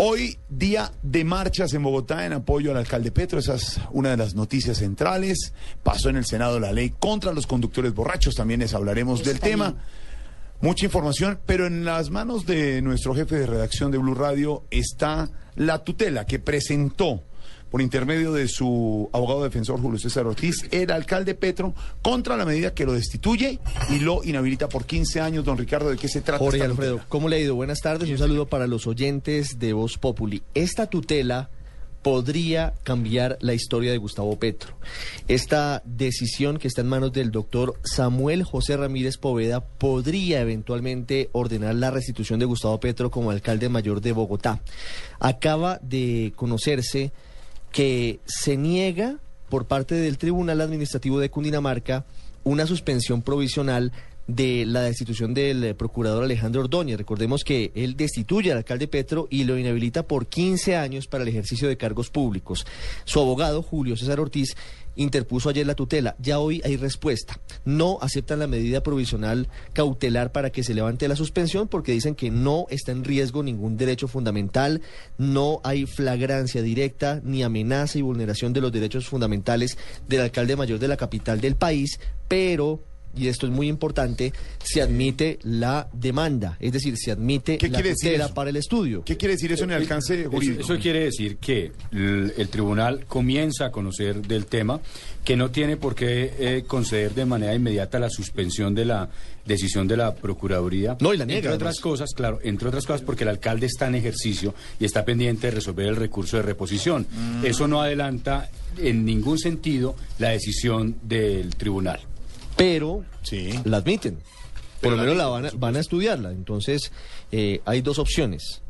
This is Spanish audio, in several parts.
Hoy, día de marchas en Bogotá en apoyo al alcalde Petro. Esa es una de las noticias centrales. Pasó en el Senado la ley contra los conductores borrachos. También les hablaremos del tema. Mucha información, pero en las manos de nuestro jefe de redacción de Blue Radio está la tutela que presentó por intermedio de su abogado defensor Julio César Ortiz, el alcalde Petro, contra la medida que lo destituye y lo inhabilita por 15 años. Don Ricardo, ¿de qué se trata? Jorge Alfredo, tutela? ¿cómo le ha ido? Buenas tardes, un saludo para los oyentes de Voz Populi. Esta tutela podría cambiar la historia de Gustavo Petro. Esta decisión que está en manos del doctor Samuel José Ramírez Poveda podría eventualmente ordenar la restitución de Gustavo Petro como alcalde mayor de Bogotá. Acaba de conocerse que se niega por parte del Tribunal Administrativo de Cundinamarca una suspensión provisional de la destitución del eh, procurador Alejandro Ordóñez. Recordemos que él destituye al alcalde Petro y lo inhabilita por 15 años para el ejercicio de cargos públicos. Su abogado, Julio César Ortiz, interpuso ayer la tutela. Ya hoy hay respuesta. No aceptan la medida provisional cautelar para que se levante la suspensión porque dicen que no está en riesgo ningún derecho fundamental, no hay flagrancia directa ni amenaza y vulneración de los derechos fundamentales del alcalde mayor de la capital del país, pero y esto es muy importante, se admite la demanda, es decir, se admite ¿Qué la quiere decir eso? para el estudio. ¿Qué quiere decir eso en el alcance Eso, jurídico? eso quiere decir que el, el tribunal comienza a conocer del tema, que no tiene por qué eh, conceder de manera inmediata la suspensión de la decisión de la Procuraduría. No, y la niega, Entre otras además. cosas, claro, entre otras cosas porque el alcalde está en ejercicio y está pendiente de resolver el recurso de reposición. Mm. Eso no adelanta en ningún sentido la decisión del tribunal. Pero Sí. la admiten. Por Pero lo la menos la van a, por van a estudiarla. Entonces, eh, hay dos opciones.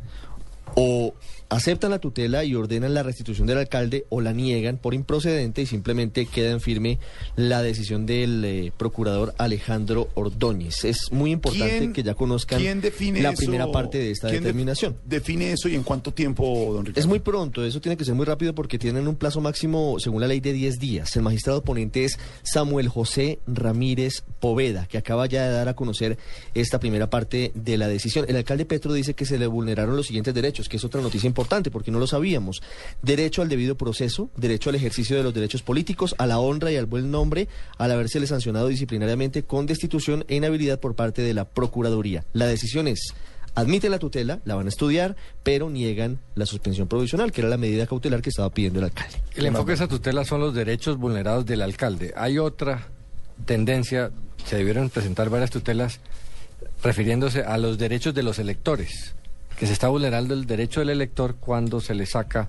O aceptan la tutela y ordenan la restitución del alcalde o la niegan por improcedente y simplemente queda en firme la decisión del eh, procurador Alejandro Ordóñez. Es muy importante ¿Quién- que ya conozcan quién define la eso? primera parte de esta ¿Quién de- determinación. define eso y en cuánto tiempo, don Ricardo? Es muy pronto, eso tiene que ser muy rápido porque tienen un plazo máximo, según la ley, de 10 días. El magistrado ponente es Samuel José Ramírez Poveda, que acaba ya de dar a conocer esta primera parte de la decisión. El alcalde Petro dice que se le vulneraron los siguientes derechos, que es otra noticia importante porque no lo sabíamos. Derecho al debido proceso, derecho al ejercicio de los derechos políticos, a la honra y al buen nombre, al habérsele sancionado disciplinariamente con destitución e inhabilidad por parte de la Procuraduría. La decisión es... Admiten la tutela, la van a estudiar, pero niegan la suspensión provisional, que era la medida cautelar que estaba pidiendo el alcalde. El enfoque de esa tutela son los derechos vulnerados del alcalde. Hay otra tendencia, se debieron presentar varias tutelas refiriéndose a los derechos de los electores, que se está vulnerando el derecho del elector cuando se le saca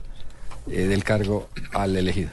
eh, del cargo al elegido.